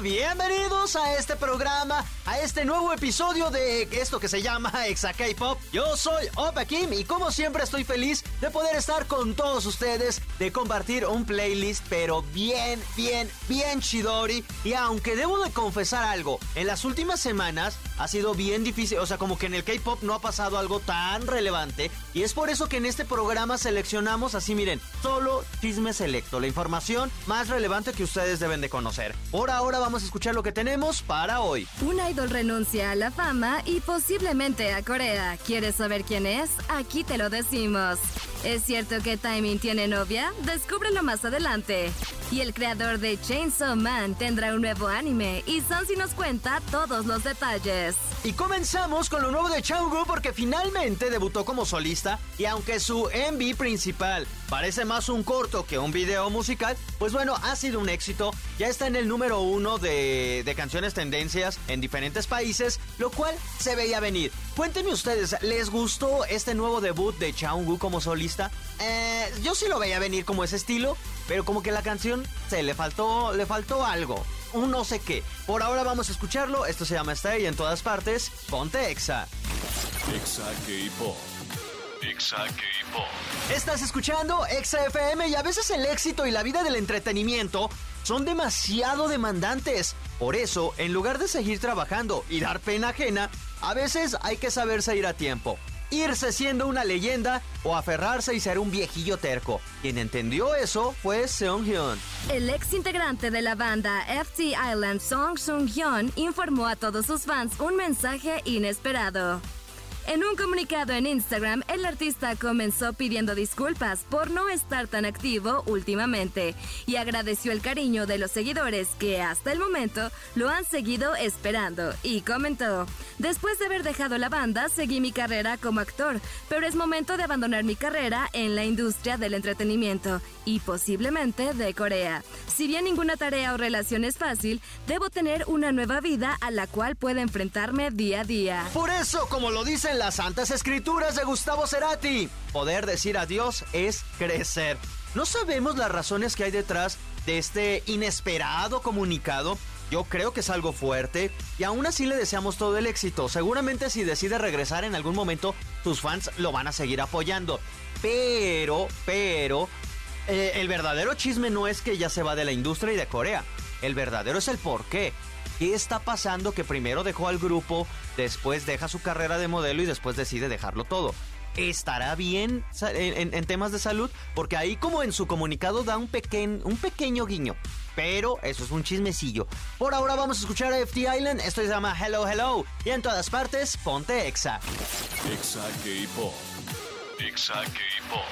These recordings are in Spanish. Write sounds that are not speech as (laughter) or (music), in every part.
Bienvenidos a este programa, a este nuevo episodio de esto que se llama Exa K-Pop. Yo soy Opa Kim y como siempre estoy feliz de poder estar con todos ustedes, de compartir un playlist, pero bien, bien, bien chidori. Y aunque debo de confesar algo, en las últimas semanas ha sido bien difícil, o sea, como que en el K-Pop no ha pasado algo tan relevante. Y es por eso que en este programa seleccionamos así, miren, solo chisme selecto, la información más relevante que ustedes deben de conocer. Por ahora vamos a escuchar lo que tenemos para hoy. Un idol renuncia a la fama y posiblemente a Corea. ¿Quieres saber quién es? Aquí te lo decimos. ¿Es cierto que Timing tiene novia? Descúbrelo más adelante. Y el creador de Chainsaw Man tendrá un nuevo anime y Sansi nos cuenta todos los detalles. Y comenzamos con lo nuevo de Changwoo porque finalmente debutó como solista y aunque su MV principal parece más un corto que un video musical, pues bueno, ha sido un éxito. Ya está en el número uno de, de canciones tendencias en diferentes países, lo cual se veía venir. Cuéntenme ustedes, ¿les gustó este nuevo debut de Changwoo como solista? Eh, yo sí lo veía venir como ese estilo, pero como que la canción se le faltó, le faltó algo. Un no sé qué. Por ahora vamos a escucharlo. Esto se llama Stay en todas partes. Ponte Exa. Exa K-Pop. Exa K-Pop. Estás escuchando Exa FM y a veces el éxito y la vida del entretenimiento son demasiado demandantes. Por eso, en lugar de seguir trabajando y dar pena ajena, a veces hay que saberse ir a tiempo. Irse siendo una leyenda o aferrarse y ser un viejillo terco. Quien entendió eso fue Seung Hyun. El ex integrante de la banda FT Island, Song Sung Hyun, informó a todos sus fans un mensaje inesperado. En un comunicado en Instagram, el artista comenzó pidiendo disculpas por no estar tan activo últimamente y agradeció el cariño de los seguidores que hasta el momento lo han seguido esperando y comentó, después de haber dejado la banda, seguí mi carrera como actor, pero es momento de abandonar mi carrera en la industria del entretenimiento y posiblemente de Corea. Si bien ninguna tarea o relación es fácil, debo tener una nueva vida a la cual pueda enfrentarme día a día. Por eso, como lo dicen las santas escrituras de Gustavo Cerati, poder decir adiós es crecer. No sabemos las razones que hay detrás de este inesperado comunicado. Yo creo que es algo fuerte y aún así le deseamos todo el éxito. Seguramente si decide regresar en algún momento, tus fans lo van a seguir apoyando. Pero, pero, eh, el verdadero chisme no es que ya se va de la industria y de Corea. El verdadero es el por qué. ¿Qué está pasando que primero dejó al grupo, después deja su carrera de modelo y después decide dejarlo todo? ¿Estará bien en, temas de salud? Porque ahí como en su comunicado da un, un pequeño guiño. Pero eso es un chismecillo. Por ahora vamos a escuchar a FT Island. Esto se llama Hello Hello. Y en todas partes, ponte Exa. Exa. Exa K-Pop.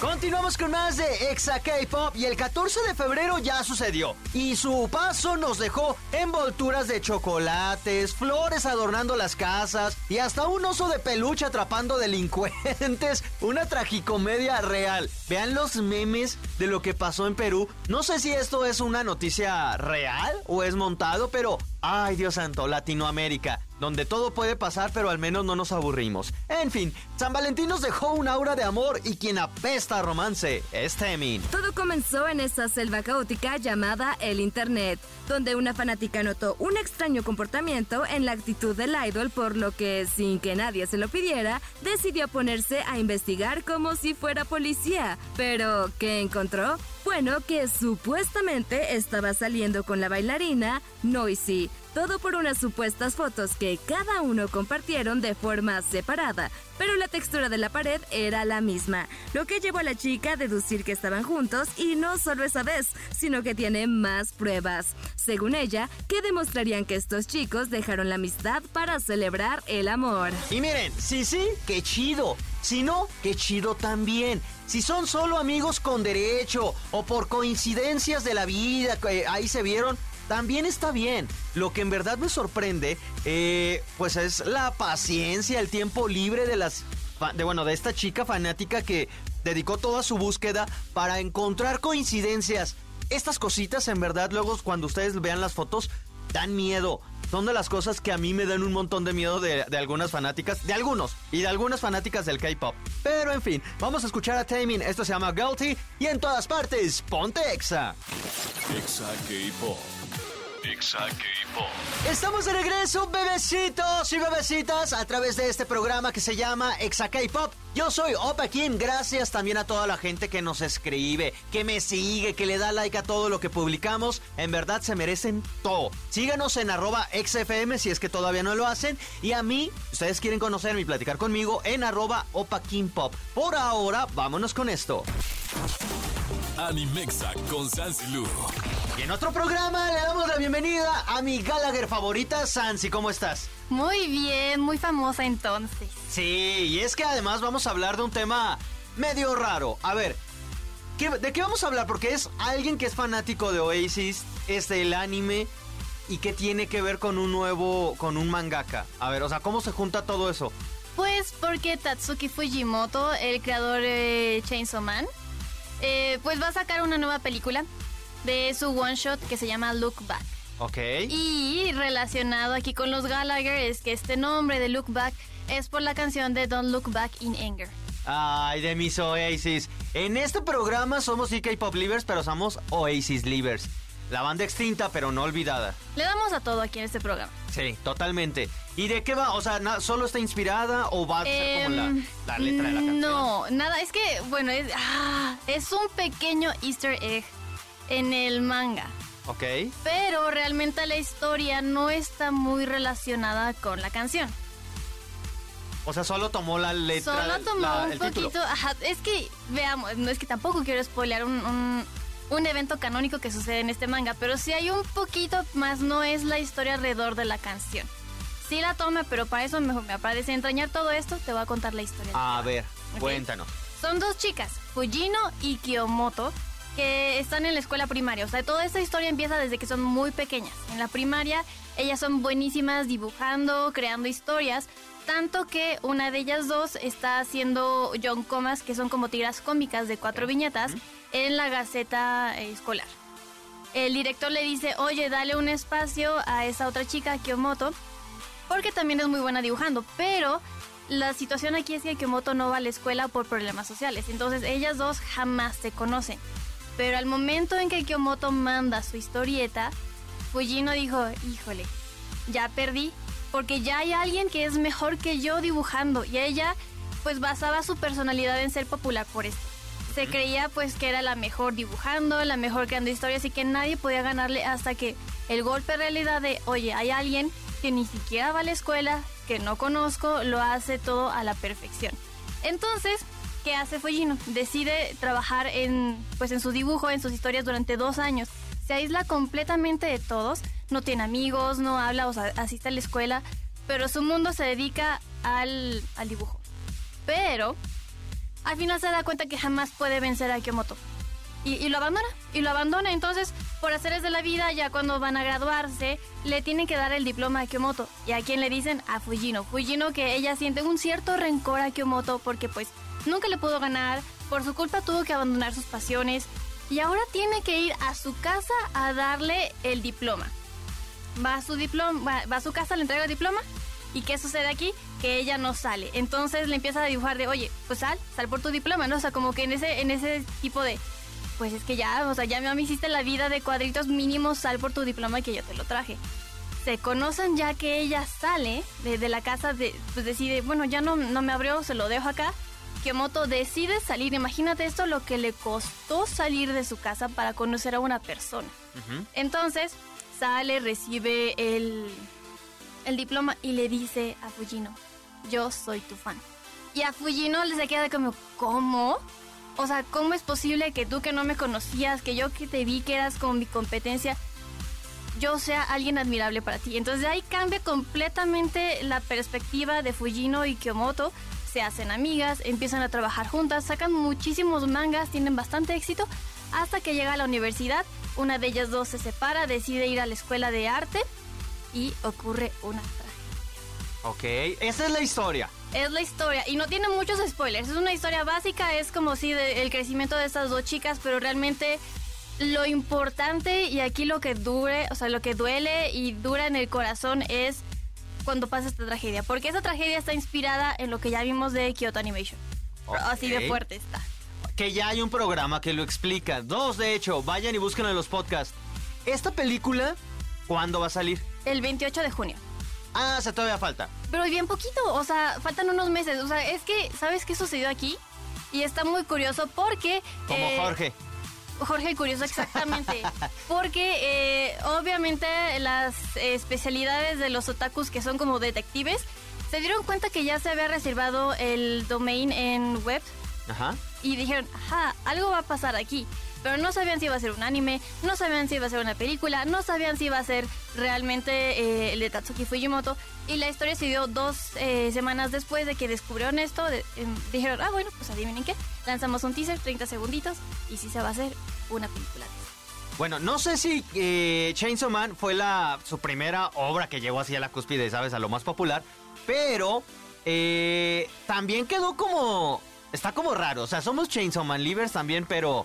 Continuamos con más de Exa K-Pop y el 14 de febrero ya sucedió. Y su paso nos dejó envolturas de chocolates, flores adornando las casas y hasta un oso de peluche atrapando delincuentes. (laughs) Una tragicomedia real. Vean los memes de lo que pasó en Perú. No sé si esto es una noticia real o es montado, pero... Ay, Dios santo, Latinoamérica, donde todo puede pasar, pero al menos no nos aburrimos. En fin, San Valentín nos dejó un aura de amor y quien apesta a romance es Temin. Todo comenzó en esa selva caótica llamada el Internet, donde una fanática notó un extraño comportamiento en la actitud del idol, por lo que, sin que nadie se lo pidiera, decidió ponerse a investigar como si fuera policía. Pero, ¿qué encontró? Bueno, que supuestamente estaba saliendo con la bailarina Noisy. Todo por unas supuestas fotos que cada uno compartieron de forma separada, pero la textura de la pared era la misma, lo que llevó a la chica a deducir que estaban juntos y no solo esa vez, sino que tiene más pruebas. Según ella, que demostrarían que estos chicos dejaron la amistad para celebrar el amor. Y miren, sí, sí, qué chido. Si no, qué chido también. Si son solo amigos con derecho o por coincidencias de la vida, que ahí se vieron, también está bien. Lo que en verdad me sorprende, eh, pues es la paciencia, el tiempo libre de las de bueno, de esta chica fanática que dedicó toda su búsqueda para encontrar coincidencias. Estas cositas en verdad luego cuando ustedes vean las fotos dan miedo. Son de las cosas que a mí me dan un montón de miedo de, algunas fanáticas, de algunos, y de algunas fanáticas del K-pop. Pero en fin, vamos a escuchar a Taemin. Esto se llama Guilty y en todas partes, ponte Exa. Exa K-pop. Estamos de regreso, bebecitos y bebecitas, a través de este programa que se llama Exa. Yo soy Opa Kim, gracias también a toda la gente que nos escribe, que me sigue, que le da like a todo lo que publicamos. En verdad se merecen todo. Síganos en arroba XFM si es que todavía no lo hacen. Y a mí, ustedes quieren conocerme y platicar conmigo en arroba Opa Pop. Por ahora, vámonos con esto. Animexa con Lu. Y en otro programa le damos la bienvenida a mi Gallagher favorita, Sansi. ¿Cómo estás? Muy bien, muy famosa entonces. Sí, y es que además vamos a hablar de un tema medio raro. A ver, ¿de qué vamos a hablar? Porque es alguien que es fanático de Oasis, es del anime y que tiene que ver con un nuevo, con un mangaka. A ver, o sea, ¿cómo se junta todo eso? Pues porque Tatsuki Fujimoto, el creador de Chainsaw Man, eh, pues va a sacar una nueva película de su one shot que se llama Look Back. Ok. Y relacionado aquí con los Gallagher es que este nombre de Look Back es por la canción de Don't Look Back in Anger. Ay, de mis Oasis. En este programa somos K-Pop Livers, pero somos Oasis Livers. La banda extinta, pero no olvidada. Le damos a todo aquí en este programa. Sí, totalmente. ¿Y de qué va? O sea, ¿solo está inspirada o va a ser como em, la, letra de la canción? No, nada, es que, bueno, es, ah, es un pequeño easter egg en el manga. Ok. Pero realmente la historia no está muy relacionada con la canción. O sea, solo tomó la letra. Solo tomó un poquito. Ajá, es que, veamos, no es que tampoco quiero spoilear un, un, evento canónico que sucede en este manga, pero sí hay un poquito más, no es la historia alrededor de la canción. Sí la toma, pero para eso, mejor, para desentrañar todo esto, te voy a contar la historia. A ver, cuéntanos. Son dos chicas, Fujino y Kiyomoto, que están en la escuela primaria. O sea, toda esta historia empieza desde que son muy pequeñas. En la primaria, ellas son buenísimas dibujando, creando historias. Tanto que una de ellas dos está haciendo John Comas, que son como tiras cómicas de cuatro viñetas, en la Gaceta eh, Escolar. El director le dice, oye, dale un espacio a esa otra chica, Kyomoto, porque también es muy buena dibujando, pero la situación aquí es que Kyomoto no va a la escuela por problemas sociales, entonces ellas dos jamás se conocen. Pero al momento en que Kyomoto manda su historieta, Fujino dijo, híjole, ya perdí, porque ya hay alguien que es mejor que yo dibujando y ella pues basaba su personalidad en ser popular por esto. Se creía pues que era la mejor dibujando, la mejor creando historias y que nadie podía ganarle hasta que el golpe de realidad de, oye, hay alguien que ni siquiera va a la escuela, que no conozco, lo hace todo a la perfección. Entonces, ¿qué hace Fujino? Decide trabajar en, pues en su dibujo, en sus historias durante dos años. Se aísla completamente de todos, no tiene amigos, no habla, o sea, asiste a la escuela, pero su mundo se dedica al, al dibujo. Pero al final se da cuenta que jamás puede vencer a Kyomoto. Y, lo abandona, y lo abandona. Entonces, por haceres de la vida, ya cuando van a graduarse, le tienen que dar el diploma a Kyomoto. ¿Y a quién le dicen? A Fujino. Fujino que ella siente un cierto rencor a Kyomoto porque pues nunca le pudo ganar, por su culpa tuvo que abandonar sus pasiones y ahora tiene que ir a su casa a darle el diploma. Va a su diploma, va, a su casa, le entrega el diploma y ¿qué sucede aquí? Que ella no sale. Entonces le empieza a dibujar de, oye, pues sal, sal por tu diploma, ¿no? O sea, como que en ese, en ese tipo de, pues es que ya, o sea, ya me hiciste la vida de cuadritos mínimos, sal por tu diploma que yo te lo traje. Se conocen ya que ella sale de, la casa, de, pues decide, bueno, ya no, no me abrió, se lo dejo acá Kyomoto decide salir. Imagínate esto lo que le costó salir de su casa para conocer a una persona. Entonces sale, recibe el, el diploma y le dice a Fujino, yo soy tu fan. Y a Fujino le se queda como, ¿cómo? O sea, ¿cómo es posible que tú que no me conocías, que yo que te vi que eras como mi competencia, yo sea alguien admirable para ti? Entonces ahí cambia completamente la perspectiva de Fujino y Kyomoto se hacen amigas, empiezan a trabajar juntas, sacan muchísimos mangas, tienen bastante éxito, hasta que llega a la universidad, una de ellas dos se separa, decide ir a la escuela de arte y ocurre una tragedia. Ok, esa es la historia. es la historia, y no tiene muchos spoilers, es una historia básica, es como si el crecimiento de estas dos chicas, pero realmente lo importante y aquí lo que dure, o sea, lo que duele y dura en el corazón es cuando pasa esta tragedia, porque esa tragedia está inspirada en lo que ya vimos de Kyoto Animation. Así de fuerte está. Que ya hay un programa que lo explica. Dos, de hecho, vayan y busquen en los podcasts. Esta película, ¿cuándo va a salir? El 28 de junio. Ah, se todavía falta. Pero bien poquito, o sea, faltan unos meses. O sea, es que, ¿sabes qué sucedió aquí? Y está muy curioso porque... Como eh, Jorge. Jorge el Curioso, exactamente. Porque eh, obviamente las especialidades de los otakus que son como detectives se dieron cuenta que ya se había reservado el domain en web. Ajá. Y dijeron, ajá, algo va a pasar aquí pero no sabían si iba a ser un anime, no sabían si iba a ser una película, no sabían si iba a ser realmente eh, el de Tatsuki Fujimoto. Y la historia se dio dos eh, semanas después de que descubrieron esto. Em, dijeron, ah, bueno, pues adivinen qué. Lanzamos un teaser, 30 segunditos, y sí se va a hacer una película. Bueno, no sé si eh, Chainsaw Man fue su primera obra que llegó así a la cúspide, ¿sabes? A lo más popular. Pero también quedó como... Está como raro. O sea, somos Chainsaw Man Livers también, pero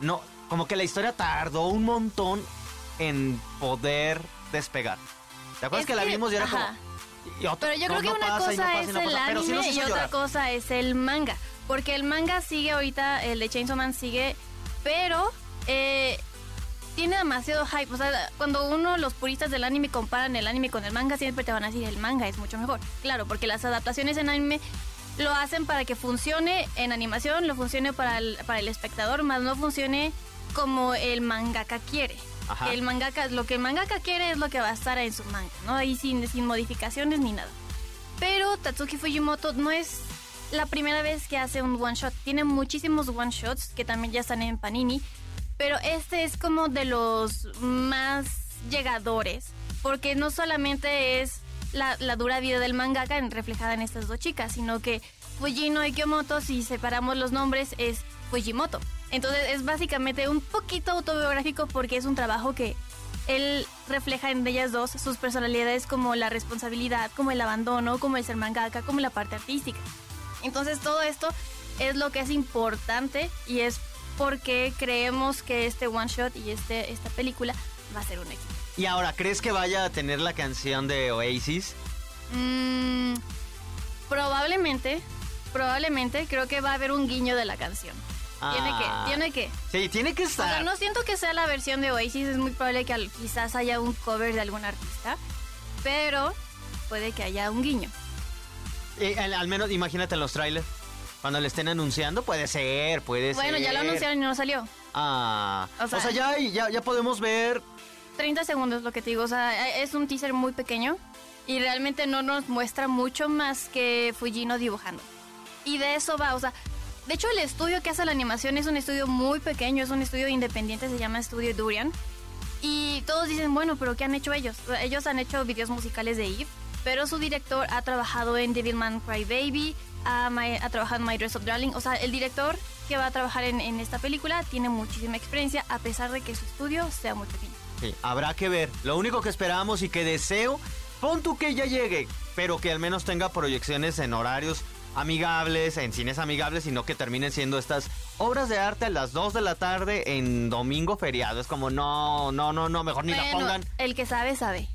no, como que la historia tardó un montón en poder despegar. ¿Te acuerdas que, la vimos y era como... pero yo creo que una cosa es el anime y otra cosa es el manga. Porque el manga sigue ahorita, el de Chainsaw Man sigue, pero eh, tiene demasiado hype. O sea, cuando uno, los puristas del anime comparan el anime con el manga, siempre te van a decir el manga es mucho mejor. Claro, porque las adaptaciones en anime lo hacen para que funcione en animación, lo funcione para el, para el espectador, más no funcione como el mangaka quiere. El mangaka, lo que el mangaka quiere es lo que va a estar en su manga, ¿no? Ahí sin, sin modificaciones ni nada. Pero Tatsuki Fujimoto no es la primera vez que hace un one shot. Tiene muchísimos one shots que también ya están en Panini. Pero este es como de los más llegadores. Porque no solamente es la, dura vida del mangaka reflejada en estas dos chicas, sino que Fujino y Kyomoto, si separamos los nombres, es Fujimoto. Entonces es básicamente un poquito autobiográfico porque es un trabajo que él refleja en ellas dos sus personalidades como la responsabilidad, como el abandono, como el ser mangaka, como la parte artística. Entonces todo esto es lo que es importante y es porque creemos que este one shot y este, esta película va a ser un éxito. Y ahora, ¿crees que vaya a tener la canción de Oasis? Mm, probablemente, probablemente. Creo que va a haber un guiño de la canción. Tiene que, ah. tiene que. Sí, tiene que estar. O sea, no siento que sea la versión de Oasis, es muy probable que quizás haya un cover de algún artista, pero puede que haya un guiño. al, menos imagínate en los trailers. Cuando le estén anunciando, puede ser, puede ser. Bueno, ya lo anunciaron y no salió. Ah. O sea, ya, ya, ya podemos ver 30 segundos lo que te digo, o sea, es un teaser muy pequeño y realmente no nos muestra mucho más que Fujino dibujando. Y de eso va, o sea, de hecho el estudio que hace la animación es un estudio muy pequeño, es un estudio independiente, se llama Estudio Durian. Y todos dicen, bueno, pero ¿qué han hecho ellos? Ellos han hecho videos musicales de Eve, pero su director ha trabajado en Devilman Crybaby, ha, ha trabajado en My Dress of Darling, o sea, el director que va a trabajar en, en esta película tiene muchísima experiencia a pesar de que su estudio sea muy pequeño. Sí, habrá que ver. Lo único que esperamos y que deseo, pon tú que ya llegue, pero que al menos tenga proyecciones en horarios amigables, en cines amigables, y no que terminen siendo estas obras de arte a las 2 de la tarde en domingo feriado. Es como, no, no, no, no, mejor ni la pongan. El que sabe, sabe.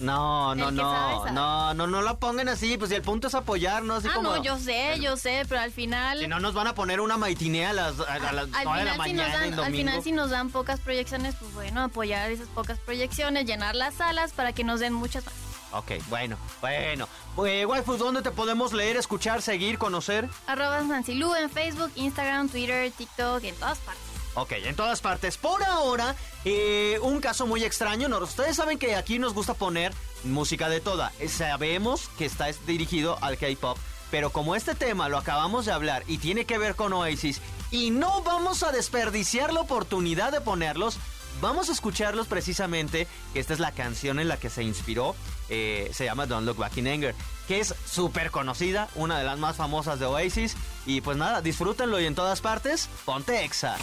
No, no, no, no, no, no la pongan así, pues el punto es apoyar, ¿no? Así ah, no, yo sé, yo sé, pero al final... Si no nos van a poner una maitinea a las, a, las al de la mañana si Al final si nos dan pocas proyecciones, pues bueno, apoyar esas pocas proyecciones, llenar las salas para que nos den muchas más. Ok, bueno, bueno. Eh, waifu, ¿dónde te podemos leer, escuchar, seguir, conocer? Arroba Nancy Lu en Facebook, Instagram, Twitter, TikTok, en todas partes. Ok, en todas partes. Por ahora, eh, un caso muy extraño. No, ustedes saben que aquí nos gusta poner música de toda. Sabemos que está dirigido al K-pop. Pero como este tema lo acabamos de hablar y tiene que ver con Oasis y no vamos a desperdiciar la oportunidad de ponerlos, vamos a escucharlos precisamente, que esta es la canción en la que se inspiró, eh, se llama Don't Look Back in Anger que es súper conocida, una de las más famosas de Oasis. Y pues nada, disfrútenlo y en todas partes, ponte Exa.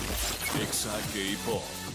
Exa K-Pop.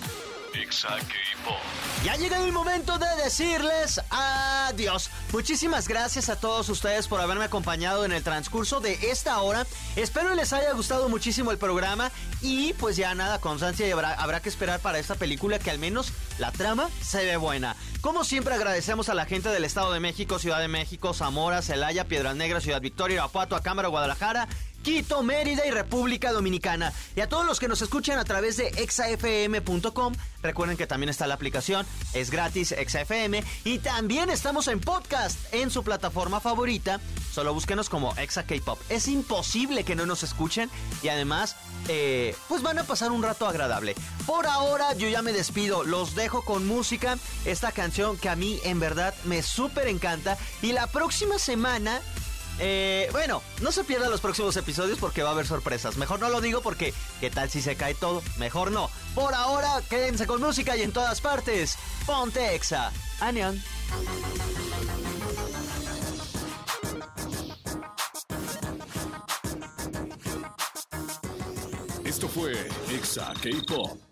Ya ha llegado el momento de decirles adiós. Muchísimas gracias a todos ustedes por haberme acompañado en el transcurso de esta hora. Espero les haya gustado muchísimo el programa y pues ya nada, constancia habrá, habrá que esperar para esta película que al menos la trama se ve buena. Como siempre agradecemos a la gente del Estado de México, Ciudad de México, Zamora, Celaya, Piedras Negras, Ciudad Victoria, Irapuato, Acámara, Guadalajara Quito, Mérida y República Dominicana. Y a todos los que nos escuchan a través de exafm.com, recuerden que también está la aplicación, es gratis exafm y también estamos en podcast en su plataforma favorita. Solo búsquenos como Exa K-Pop. Es imposible que no nos escuchen y además, eh, pues van a pasar un rato agradable. Por ahora yo ya me despido, los dejo con música, esta canción que a mí en verdad me súper encanta y la próxima semana eh, bueno, no se pierdan los próximos episodios porque va a haber sorpresas. Mejor no lo digo porque ¿qué tal si se cae todo? Mejor no. Por ahora, quédense con música y en todas partes. Ponte Exa. Anion. Esto fue Exa K-Pop.